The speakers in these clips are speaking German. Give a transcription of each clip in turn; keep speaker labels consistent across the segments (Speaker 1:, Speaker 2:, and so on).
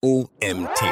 Speaker 1: OMT.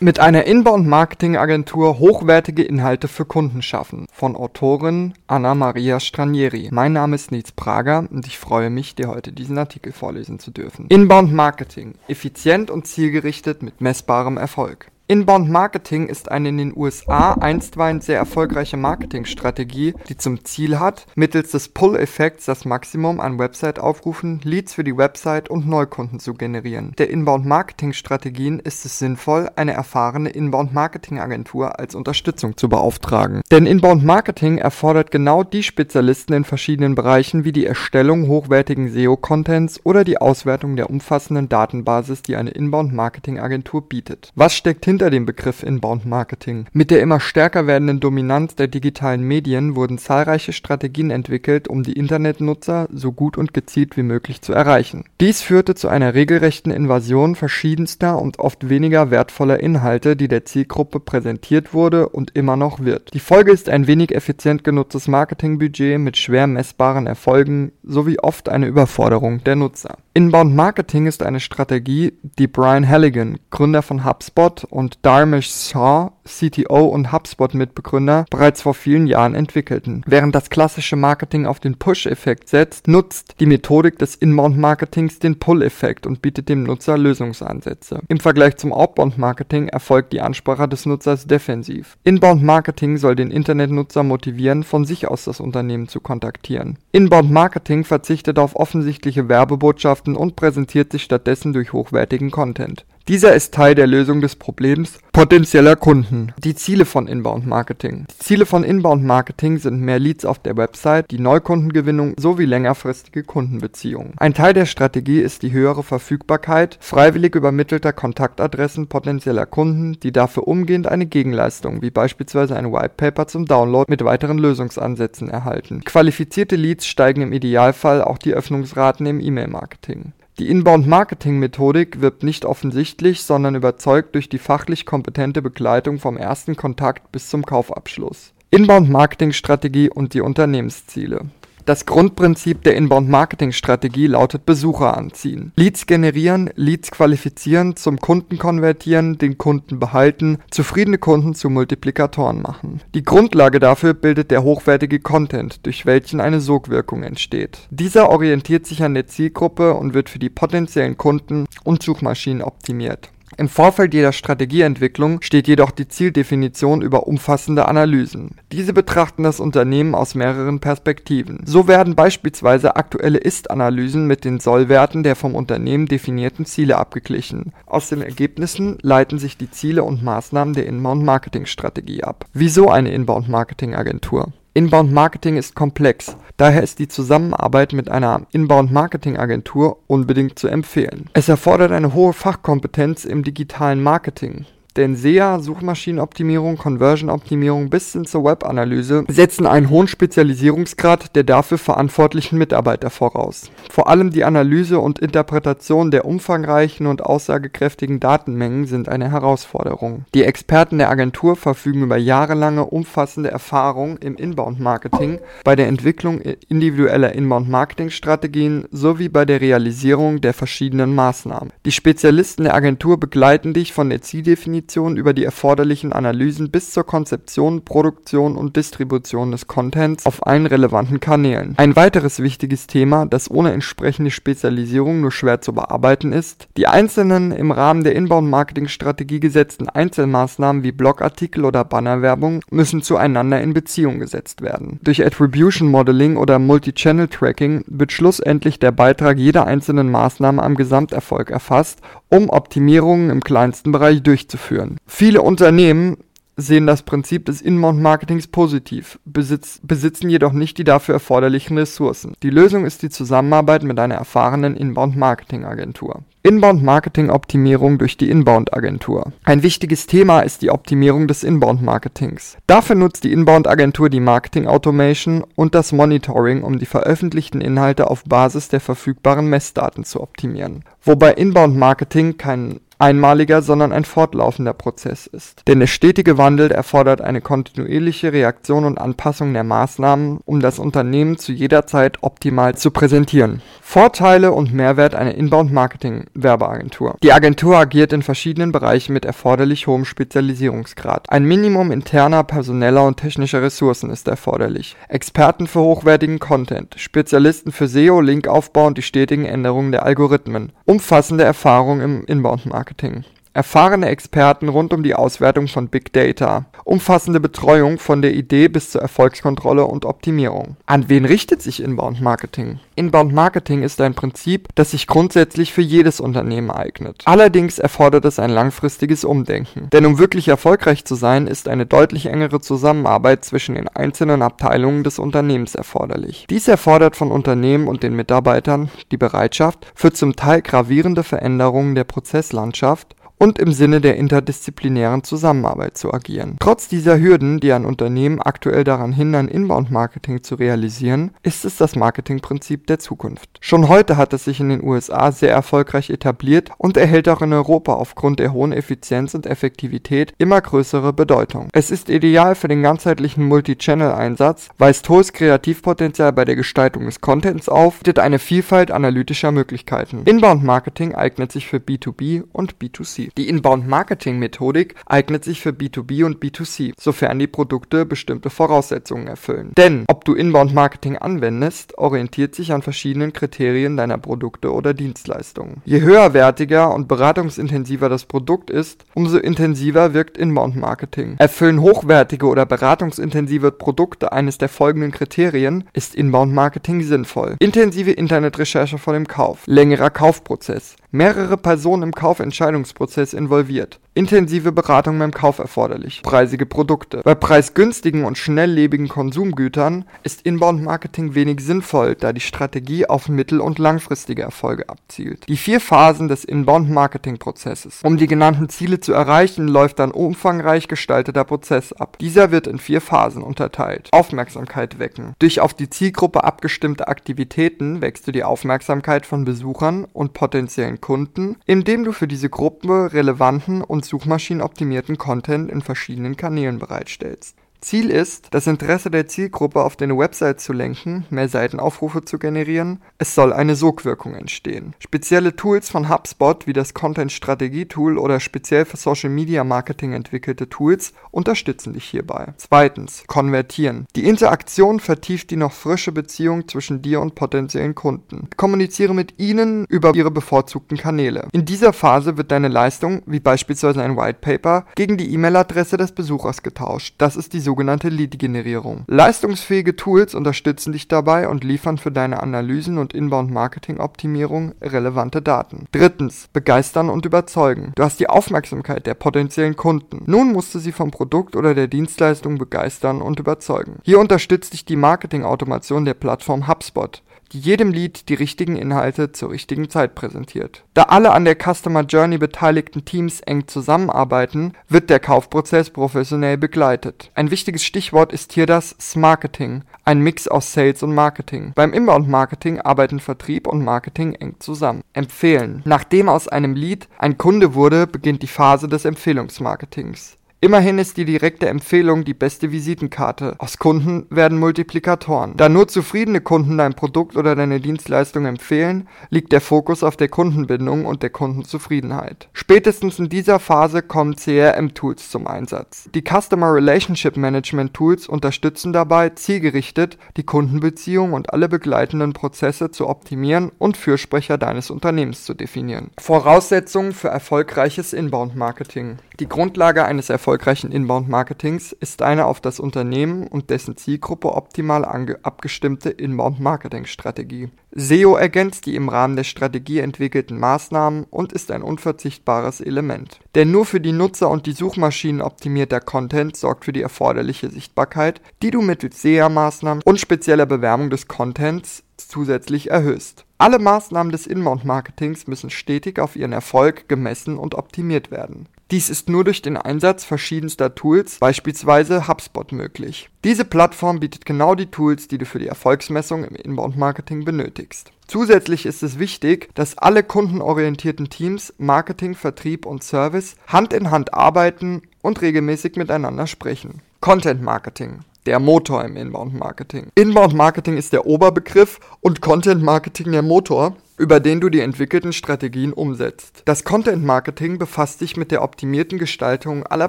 Speaker 2: Mit einer Inbound-Marketing-Agentur hochwertige Inhalte für Kunden schaffen. Von Autorin Anna Maria Stranieri. Mein Name ist Nils Prager und ich freue mich, dir heute diesen Artikel vorlesen zu dürfen. Inbound Marketing. Effizient und zielgerichtet mit messbarem Erfolg. Inbound Marketing ist eine in den USA einstweilen sehr erfolgreiche Marketingstrategie, die zum Ziel hat, mittels des Pull-Effekts das Maximum an Website-Aufrufen, Leads für die Website und Neukunden zu generieren. Der Inbound-Marketing-Strategien ist es sinnvoll, eine erfahrene Inbound-Marketing-Agentur als Unterstützung zu beauftragen. Denn Inbound-Marketing erfordert genau die Spezialisten in verschiedenen Bereichen wie die Erstellung hochwertigen SEO-Contents oder die Auswertung der umfassenden Datenbasis, die eine Inbound-Marketing-Agentur bietet. Was steckt hinter hinter dem Begriff Inbound Marketing. Mit der immer stärker werdenden Dominanz der digitalen Medien wurden zahlreiche Strategien entwickelt, um die Internetnutzer so gut und gezielt wie möglich zu erreichen. Dies führte zu einer regelrechten Invasion verschiedenster und oft weniger wertvoller Inhalte, die der Zielgruppe präsentiert wurde und immer noch wird. Die Folge ist ein wenig effizient genutztes Marketingbudget mit schwer messbaren Erfolgen sowie oft eine Überforderung der Nutzer. Inbound Marketing ist eine Strategie, die Brian Halligan, Gründer von HubSpot, und Dharmesh Shah, CTO und HubSpot-Mitbegründer, bereits vor vielen Jahren entwickelten. Während das klassische Marketing auf den Push-Effekt setzt, nutzt die Methodik des Inbound-Marketings den Pull-Effekt und bietet dem Nutzer Lösungsansätze. Im Vergleich zum Outbound-Marketing erfolgt die Ansprache des Nutzers defensiv. Inbound-Marketing soll den Internetnutzer motivieren, von sich aus das Unternehmen zu kontaktieren. Inbound-Marketing verzichtet auf offensichtliche Werbebotschaften Botschaften und präsentiert sich stattdessen durch hochwertigen Content. Dieser ist Teil der Lösung des Problems potenzieller Kunden. Die Ziele von Inbound Marketing. Die Ziele von Inbound Marketing sind mehr Leads auf der Website, die Neukundengewinnung sowie längerfristige Kundenbeziehungen. Ein Teil der Strategie ist die höhere Verfügbarkeit freiwillig übermittelter Kontaktadressen potenzieller Kunden, die dafür umgehend eine Gegenleistung, wie beispielsweise ein Whitepaper zum Download mit weiteren Lösungsansätzen erhalten. Qualifizierte Leads steigen im Idealfall auch die Öffnungsraten im E-Mail-Marketing. Die Inbound-Marketing-Methodik wirbt nicht offensichtlich, sondern überzeugt durch die fachlich kompetente Begleitung vom ersten Kontakt bis zum Kaufabschluss. Inbound-Marketing-Strategie und die Unternehmensziele das Grundprinzip der Inbound-Marketing-Strategie lautet Besucher anziehen. Leads generieren, Leads qualifizieren, zum Kunden konvertieren, den Kunden behalten, zufriedene Kunden zu Multiplikatoren machen. Die Grundlage dafür bildet der hochwertige Content, durch welchen eine Sogwirkung entsteht. Dieser orientiert sich an der Zielgruppe und wird für die potenziellen Kunden und Suchmaschinen optimiert. Im Vorfeld jeder Strategieentwicklung steht jedoch die Zieldefinition über umfassende Analysen. Diese betrachten das Unternehmen aus mehreren Perspektiven. So werden beispielsweise aktuelle Ist-Analysen mit den Sollwerten der vom Unternehmen definierten Ziele abgeglichen. Aus den Ergebnissen leiten sich die Ziele und Maßnahmen der Inbound-Marketing-Strategie ab. Wieso eine Inbound-Marketing-Agentur? Inbound Marketing ist komplex, daher ist die Zusammenarbeit mit einer Inbound Marketing Agentur unbedingt zu empfehlen. Es erfordert eine hohe Fachkompetenz im digitalen Marketing. Denn SEA, Suchmaschinenoptimierung, Conversion-Optimierung bis hin zur Webanalyse setzen einen hohen Spezialisierungsgrad der dafür verantwortlichen Mitarbeiter voraus. Vor allem die Analyse und Interpretation der umfangreichen und aussagekräftigen Datenmengen sind eine Herausforderung. Die Experten der Agentur verfügen über jahrelange umfassende Erfahrung im Inbound-Marketing, bei der Entwicklung individueller Inbound-Marketing-Strategien sowie bei der Realisierung der verschiedenen Maßnahmen. Die Spezialisten der Agentur begleiten dich von der Zieldefinition Definition über die erforderlichen Analysen bis zur Konzeption, Produktion und Distribution des Contents auf allen relevanten Kanälen. Ein weiteres wichtiges Thema, das ohne entsprechende Spezialisierung nur schwer zu bearbeiten ist, die einzelnen im Rahmen der Inbound-Marketing-Strategie gesetzten Einzelmaßnahmen wie Blogartikel oder Bannerwerbung müssen zueinander in Beziehung gesetzt werden. Durch Attribution Modeling oder Multi-Channel Tracking wird schlussendlich der Beitrag jeder einzelnen Maßnahme am Gesamterfolg erfasst, um Optimierungen im kleinsten Bereich durchzuführen führen. Viele Unternehmen sehen das Prinzip des Inbound-Marketings positiv, besitz, besitzen jedoch nicht die dafür erforderlichen Ressourcen. Die Lösung ist die Zusammenarbeit mit einer erfahrenen Inbound-Marketing-Agentur. Inbound-Marketing-Optimierung durch die Inbound-Agentur. Ein wichtiges Thema ist die Optimierung des Inbound-Marketings. Dafür nutzt die Inbound-Agentur die Marketing-Automation und das Monitoring, um die veröffentlichten Inhalte auf Basis der verfügbaren Messdaten zu optimieren. Wobei Inbound-Marketing kein einmaliger, sondern ein fortlaufender Prozess ist. Denn der stetige Wandel erfordert eine kontinuierliche Reaktion und Anpassung der Maßnahmen, um das Unternehmen zu jeder Zeit optimal zu präsentieren. Vorteile und Mehrwert einer Inbound-Marketing-Werbeagentur. Die Agentur agiert in verschiedenen Bereichen mit erforderlich hohem Spezialisierungsgrad. Ein Minimum interner, personeller und technischer Ressourcen ist erforderlich. Experten für hochwertigen Content, Spezialisten für SEO, Linkaufbau und die stetigen Änderungen der Algorithmen. Umfassende Erfahrung im Inbound-Marketing Marketing. Erfahrene Experten rund um die Auswertung von Big Data, umfassende Betreuung von der Idee bis zur Erfolgskontrolle und Optimierung. An wen richtet sich Inbound Marketing? Inbound Marketing ist ein Prinzip, das sich grundsätzlich für jedes Unternehmen eignet. Allerdings erfordert es ein langfristiges Umdenken. Denn um wirklich erfolgreich zu sein, ist eine deutlich engere Zusammenarbeit zwischen den einzelnen Abteilungen des Unternehmens erforderlich. Dies erfordert von Unternehmen und den Mitarbeitern die Bereitschaft für zum Teil gravierende Veränderungen der Prozesslandschaft und im Sinne der interdisziplinären Zusammenarbeit zu agieren. Trotz dieser Hürden, die ein Unternehmen aktuell daran hindern, Inbound-Marketing zu realisieren, ist es das Marketingprinzip der Zukunft. Schon heute hat es sich in den USA sehr erfolgreich etabliert und erhält auch in Europa aufgrund der hohen Effizienz und Effektivität immer größere Bedeutung. Es ist ideal für den ganzheitlichen Multi-Channel-Einsatz, weist hohes Kreativpotenzial bei der Gestaltung des Contents auf, bietet eine Vielfalt analytischer Möglichkeiten. Inbound-Marketing eignet sich für B2B und B2C. Die Inbound-Marketing-Methodik eignet sich für B2B und B2C, sofern die Produkte bestimmte Voraussetzungen erfüllen. Denn ob du Inbound-Marketing anwendest, orientiert sich an verschiedenen Kriterien deiner Produkte oder Dienstleistungen. Je höherwertiger und beratungsintensiver das Produkt ist, umso intensiver wirkt Inbound-Marketing. Erfüllen hochwertige oder beratungsintensive Produkte eines der folgenden Kriterien, ist Inbound-Marketing sinnvoll. Intensive Internetrecherche vor dem Kauf, längerer Kaufprozess, mehrere Personen im Kaufentscheidungsprozess involviert Intensive Beratung beim Kauf erforderlich. Preisige Produkte. Bei preisgünstigen und schnelllebigen Konsumgütern ist Inbound-Marketing wenig sinnvoll, da die Strategie auf mittel- und langfristige Erfolge abzielt. Die vier Phasen des Inbound-Marketing-Prozesses. Um die genannten Ziele zu erreichen, läuft ein umfangreich gestalteter Prozess ab. Dieser wird in vier Phasen unterteilt. Aufmerksamkeit wecken. Durch auf die Zielgruppe abgestimmte Aktivitäten wächst du die Aufmerksamkeit von Besuchern und potenziellen Kunden, indem du für diese Gruppe relevanten und suchmaschinenoptimierten Content in verschiedenen Kanälen bereitstellst Ziel ist, das Interesse der Zielgruppe auf deine Website zu lenken, mehr Seitenaufrufe zu generieren. Es soll eine Sogwirkung entstehen. Spezielle Tools von HubSpot wie das Content Strategie Tool oder speziell für Social Media Marketing entwickelte Tools unterstützen dich hierbei. Zweitens, konvertieren. Die Interaktion vertieft die noch frische Beziehung zwischen dir und potenziellen Kunden. Kommuniziere mit ihnen über ihre bevorzugten Kanäle. In dieser Phase wird deine Leistung, wie beispielsweise ein White Paper, gegen die E-Mail-Adresse des Besuchers getauscht. Das ist die sogenannte Lead-Generierung. Leistungsfähige Tools unterstützen dich dabei und liefern für deine Analysen und Inbound-Marketing-Optimierung relevante Daten. Drittens, begeistern und überzeugen. Du hast die Aufmerksamkeit der potenziellen Kunden. Nun musst du sie vom Produkt oder der Dienstleistung begeistern und überzeugen. Hier unterstützt dich die Marketing-Automation der Plattform HubSpot die jedem Lied die richtigen Inhalte zur richtigen Zeit präsentiert. Da alle an der Customer Journey beteiligten Teams eng zusammenarbeiten, wird der Kaufprozess professionell begleitet. Ein wichtiges Stichwort ist hier das Smarketing, ein Mix aus Sales und Marketing. Beim Inbound-Marketing arbeiten Vertrieb und Marketing eng zusammen. Empfehlen. Nachdem aus einem Lead ein Kunde wurde, beginnt die Phase des Empfehlungsmarketings. Immerhin ist die direkte Empfehlung die beste Visitenkarte. Aus Kunden werden Multiplikatoren. Da nur zufriedene Kunden dein Produkt oder deine Dienstleistung empfehlen, liegt der Fokus auf der Kundenbindung und der Kundenzufriedenheit. Spätestens in dieser Phase kommen CRM-Tools zum Einsatz. Die Customer Relationship Management Tools unterstützen dabei, zielgerichtet die Kundenbeziehung und alle begleitenden Prozesse zu optimieren und Fürsprecher deines Unternehmens zu definieren. Voraussetzungen für erfolgreiches Inbound-Marketing. Die Grundlage eines erfolgreichen Inbound-Marketings ist eine auf das Unternehmen und dessen Zielgruppe optimal abgestimmte Inbound-Marketing-Strategie. SEO ergänzt die im Rahmen der Strategie entwickelten Maßnahmen und ist ein unverzichtbares Element. Denn nur für die Nutzer und die Suchmaschinen optimierter Content sorgt für die erforderliche Sichtbarkeit, die du mittels SEA-Maßnahmen und spezieller Bewerbung des Contents zusätzlich erhöhst. Alle Maßnahmen des Inbound-Marketings müssen stetig auf ihren Erfolg gemessen und optimiert werden. Dies ist nur durch den Einsatz verschiedenster Tools, beispielsweise HubSpot, möglich. Diese Plattform bietet genau die Tools, die du für die Erfolgsmessung im Inbound-Marketing benötigst. Zusätzlich ist es wichtig, dass alle kundenorientierten Teams Marketing, Vertrieb und Service Hand in Hand arbeiten und regelmäßig miteinander sprechen. Content Marketing der Motor im Inbound Marketing. Inbound Marketing ist der Oberbegriff und Content Marketing der Motor, über den du die entwickelten Strategien umsetzt. Das Content Marketing befasst sich mit der optimierten Gestaltung aller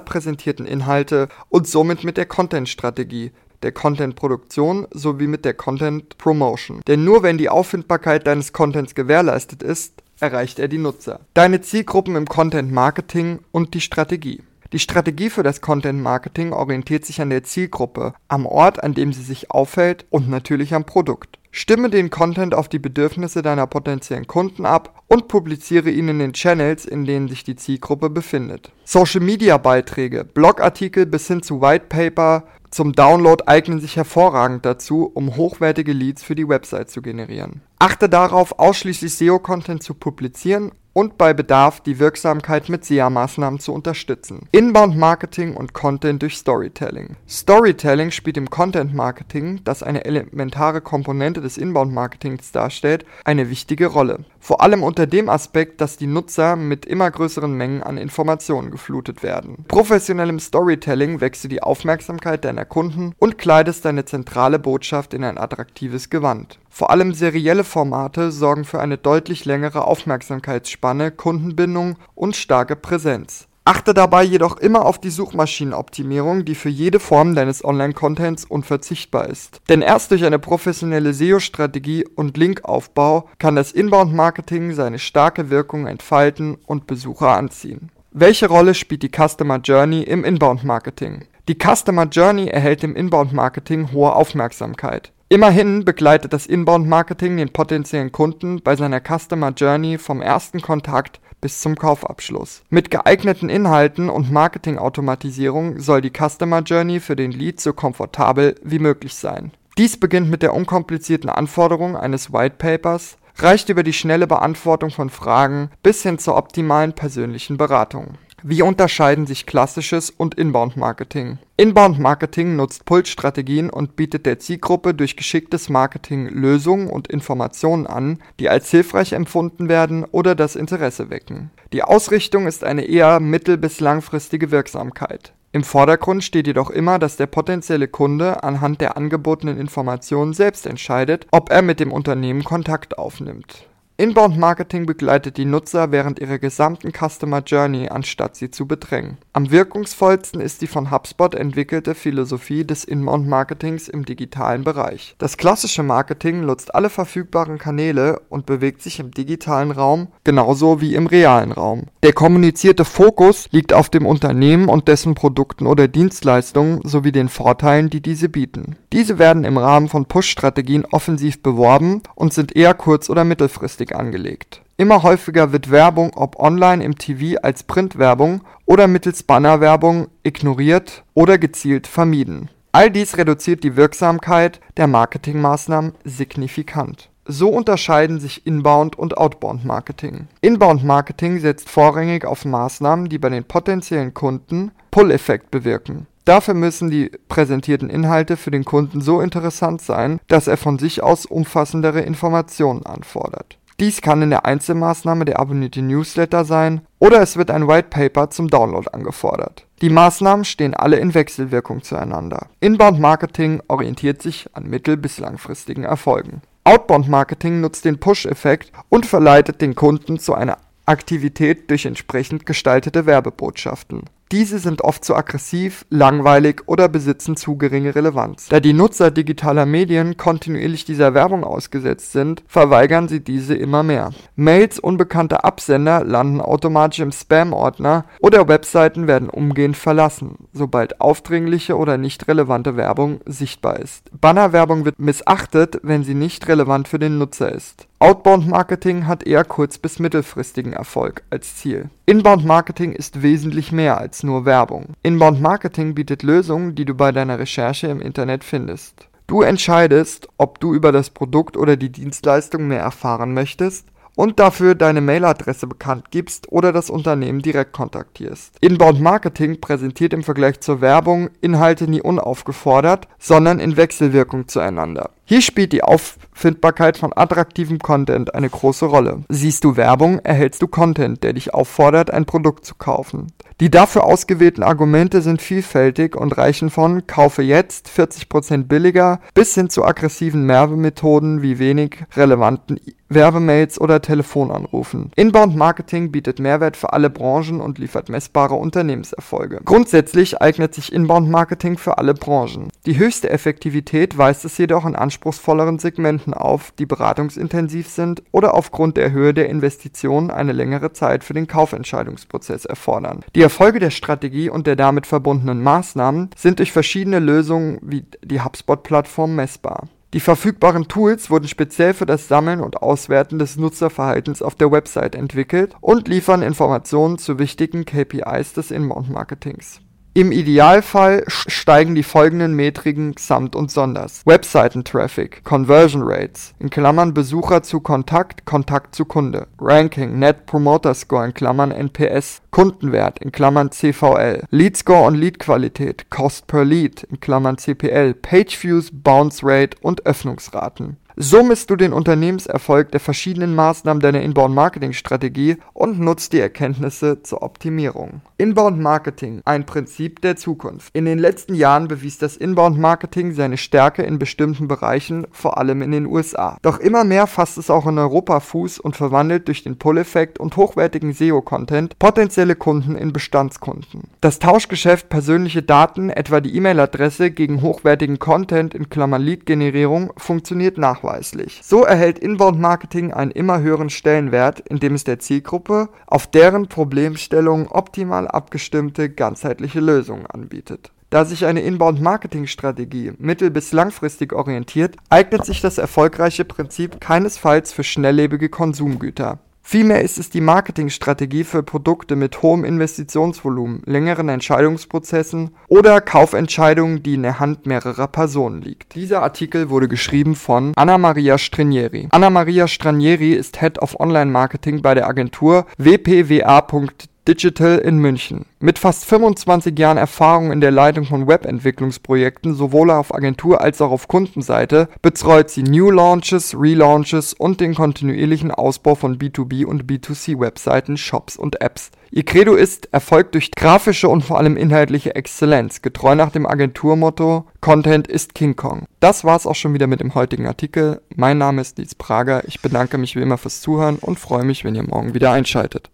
Speaker 2: präsentierten Inhalte und somit mit der Content Strategie, der Content-Produktion sowie mit der Content-Promotion. Denn nur wenn die Auffindbarkeit deines Contents gewährleistet ist, erreicht er die Nutzer. Deine Zielgruppen im Content-Marketing und die Strategie. Die Strategie für das Content Marketing orientiert sich an der Zielgruppe, am Ort, an dem sie sich aufhält und natürlich am Produkt. Stimme den Content auf die Bedürfnisse deiner potenziellen Kunden ab und publiziere ihn in den Channels, in denen sich die Zielgruppe befindet. Social Media Beiträge, Blogartikel bis hin zu White Paper zum Download eignen sich hervorragend dazu, um hochwertige Leads für die Website zu generieren. Achte darauf, ausschließlich SEO-Content zu publizieren und bei Bedarf die Wirksamkeit mit SEA-Maßnahmen zu unterstützen. Inbound Marketing und Content durch Storytelling. Storytelling spielt im Content Marketing, das eine elementare Komponente des Inbound Marketings darstellt, eine wichtige Rolle. Vor allem unter dem Aspekt, dass die Nutzer mit immer größeren Mengen an Informationen geflutet werden. Professionellem Storytelling wächst du die Aufmerksamkeit deiner Kunden und kleidest deine zentrale Botschaft in ein attraktives Gewand. Vor allem serielle Formate sorgen für eine deutlich längere Aufmerksamkeitsspanne, Kundenbindung und starke Präsenz. Achte dabei jedoch immer auf die Suchmaschinenoptimierung, die für jede Form deines Online-Contents unverzichtbar ist. Denn erst durch eine professionelle SEO-Strategie und Linkaufbau kann das Inbound-Marketing seine starke Wirkung entfalten und Besucher anziehen. Welche Rolle spielt die Customer Journey im Inbound-Marketing? Die Customer Journey erhält im Inbound-Marketing hohe Aufmerksamkeit. Immerhin begleitet das Inbound-Marketing den potenziellen Kunden bei seiner Customer Journey vom ersten Kontakt bis zum Kaufabschluss. Mit geeigneten Inhalten und Marketingautomatisierung soll die Customer Journey für den Lead so komfortabel wie möglich sein. Dies beginnt mit der unkomplizierten Anforderung eines White Papers, reicht über die schnelle Beantwortung von Fragen bis hin zur optimalen persönlichen Beratung. Wie unterscheiden sich klassisches und Inbound-Marketing? Inbound-Marketing nutzt Pulsstrategien und bietet der Zielgruppe durch geschicktes Marketing Lösungen und Informationen an, die als hilfreich empfunden werden oder das Interesse wecken. Die Ausrichtung ist eine eher mittel- bis langfristige Wirksamkeit. Im Vordergrund steht jedoch immer, dass der potenzielle Kunde anhand der angebotenen Informationen selbst entscheidet, ob er mit dem Unternehmen Kontakt aufnimmt Inbound Marketing begleitet die Nutzer während ihrer gesamten Customer Journey, anstatt sie zu bedrängen. Am wirkungsvollsten ist die von HubSpot entwickelte Philosophie des Inbound Marketings im digitalen Bereich. Das klassische Marketing nutzt alle verfügbaren Kanäle und bewegt sich im digitalen Raum genauso wie im realen Raum. Der kommunizierte Fokus liegt auf dem Unternehmen und dessen Produkten oder Dienstleistungen sowie den Vorteilen, die diese bieten. Diese werden im Rahmen von Push-Strategien offensiv beworben und sind eher kurz- oder mittelfristig angelegt. Immer häufiger wird Werbung, ob online im TV als Printwerbung oder mittels Bannerwerbung, ignoriert oder gezielt vermieden. All dies reduziert die Wirksamkeit der Marketingmaßnahmen signifikant. So unterscheiden sich Inbound und Outbound Marketing. Inbound Marketing setzt vorrangig auf Maßnahmen, die bei den potenziellen Kunden Pull-Effekt bewirken. Dafür müssen die präsentierten Inhalte für den Kunden so interessant sein, dass er von sich aus umfassendere Informationen anfordert. Dies kann in der Einzelmaßnahme der abonnierte Newsletter sein oder es wird ein White Paper zum Download angefordert. Die Maßnahmen stehen alle in Wechselwirkung zueinander. Inbound Marketing orientiert sich an mittel- bis langfristigen Erfolgen. Outbound Marketing nutzt den Push-Effekt und verleitet den Kunden zu einer Aktivität durch entsprechend gestaltete Werbebotschaften. Diese sind oft zu aggressiv, langweilig oder besitzen zu geringe Relevanz. Da die Nutzer digitaler Medien kontinuierlich dieser Werbung ausgesetzt sind, verweigern sie diese immer mehr. Mails unbekannter Absender landen automatisch im Spam-Ordner oder Webseiten werden umgehend verlassen, sobald aufdringliche oder nicht relevante Werbung sichtbar ist. Bannerwerbung wird missachtet, wenn sie nicht relevant für den Nutzer ist. Outbound Marketing hat eher kurz- bis mittelfristigen Erfolg als Ziel. Inbound Marketing ist wesentlich mehr als nur Werbung. Inbound Marketing bietet Lösungen, die du bei deiner Recherche im Internet findest. Du entscheidest, ob du über das Produkt oder die Dienstleistung mehr erfahren möchtest und dafür deine Mailadresse bekannt gibst oder das Unternehmen direkt kontaktierst. Inbound Marketing präsentiert im Vergleich zur Werbung Inhalte nie unaufgefordert, sondern in Wechselwirkung zueinander. Hier spielt die Auffindbarkeit von attraktivem Content eine große Rolle. Siehst du Werbung, erhältst du Content, der dich auffordert, ein Produkt zu kaufen. Die dafür ausgewählten Argumente sind vielfältig und reichen von kaufe jetzt 40% billiger bis hin zu aggressiven Werbemethoden wie wenig relevanten Werbemails oder Telefonanrufen. Inbound Marketing bietet Mehrwert für alle Branchen und liefert messbare Unternehmenserfolge. Grundsätzlich eignet sich Inbound Marketing für alle Branchen. Die höchste Effektivität weist es jedoch in anspruchsvolleren Segmenten auf, die beratungsintensiv sind oder aufgrund der Höhe der Investitionen eine längere Zeit für den Kaufentscheidungsprozess erfordern. Die Erfolge der Strategie und der damit verbundenen Maßnahmen sind durch verschiedene Lösungen wie die HubSpot-Plattform messbar. Die verfügbaren Tools wurden speziell für das Sammeln und Auswerten des Nutzerverhaltens auf der Website entwickelt und liefern Informationen zu wichtigen KPIs des Inbound-Marketings im Idealfall steigen die folgenden Metriken samt und sonders: Webseitentraffic, Conversion Rates in Klammern (Besucher zu Kontakt, Kontakt zu Kunde), Ranking, Net Promoter Score in Klammern (NPS), Kundenwert in Klammern (CVL), Leadscore und Leadqualität, Cost per Lead in Klammern (CPL), Pageviews, Bounce Rate und Öffnungsraten so misst du den Unternehmenserfolg der verschiedenen Maßnahmen deiner Inbound-Marketing-Strategie und nutzt die Erkenntnisse zur Optimierung. Inbound-Marketing, ein Prinzip der Zukunft. In den letzten Jahren bewies das Inbound-Marketing seine Stärke in bestimmten Bereichen, vor allem in den USA. Doch immer mehr fasst es auch in Europa Fuß und verwandelt durch den Pull-Effekt und hochwertigen SEO-Content potenzielle Kunden in Bestandskunden. Das Tauschgeschäft persönliche Daten, etwa die E-Mail-Adresse, gegen hochwertigen Content in Klammern Lead-Generierung funktioniert nachweislich nachweislich. So erhält Inbound Marketing einen immer höheren Stellenwert, indem es der Zielgruppe auf deren Problemstellung optimal abgestimmte ganzheitliche Lösungen anbietet. Da sich eine Inbound-Marketing-Strategie mittel- bis langfristig orientiert, eignet sich das erfolgreiche Prinzip keinesfalls für schnelllebige Konsumgüter. Vielmehr ist es die Marketingstrategie für Produkte mit hohem Investitionsvolumen, längeren Entscheidungsprozessen oder Kaufentscheidungen, die in der Hand mehrerer Personen liegt. Dieser Artikel wurde geschrieben von Anna Maria Stranieri. Anna Maria Stranieri ist Head of Online Marketing bei der Agentur wpwa.de Digital in München. Mit fast 25 Jahren Erfahrung in der Leitung von Webentwicklungsprojekten sowohl auf Agentur als auch auf Kundenseite betreut sie New Launches, Relaunches und den kontinuierlichen Ausbau von B2B und B2C Webseiten, Shops und Apps. Ihr Credo ist Erfolg durch grafische und vor allem inhaltliche Exzellenz, getreu nach dem Agenturmotto Content ist King Kong. Das war's auch schon wieder mit dem heutigen Artikel. Mein Name ist Nils Prager. Ich bedanke mich wie immer fürs Zuhören und freue mich, wenn ihr morgen wieder einschaltet.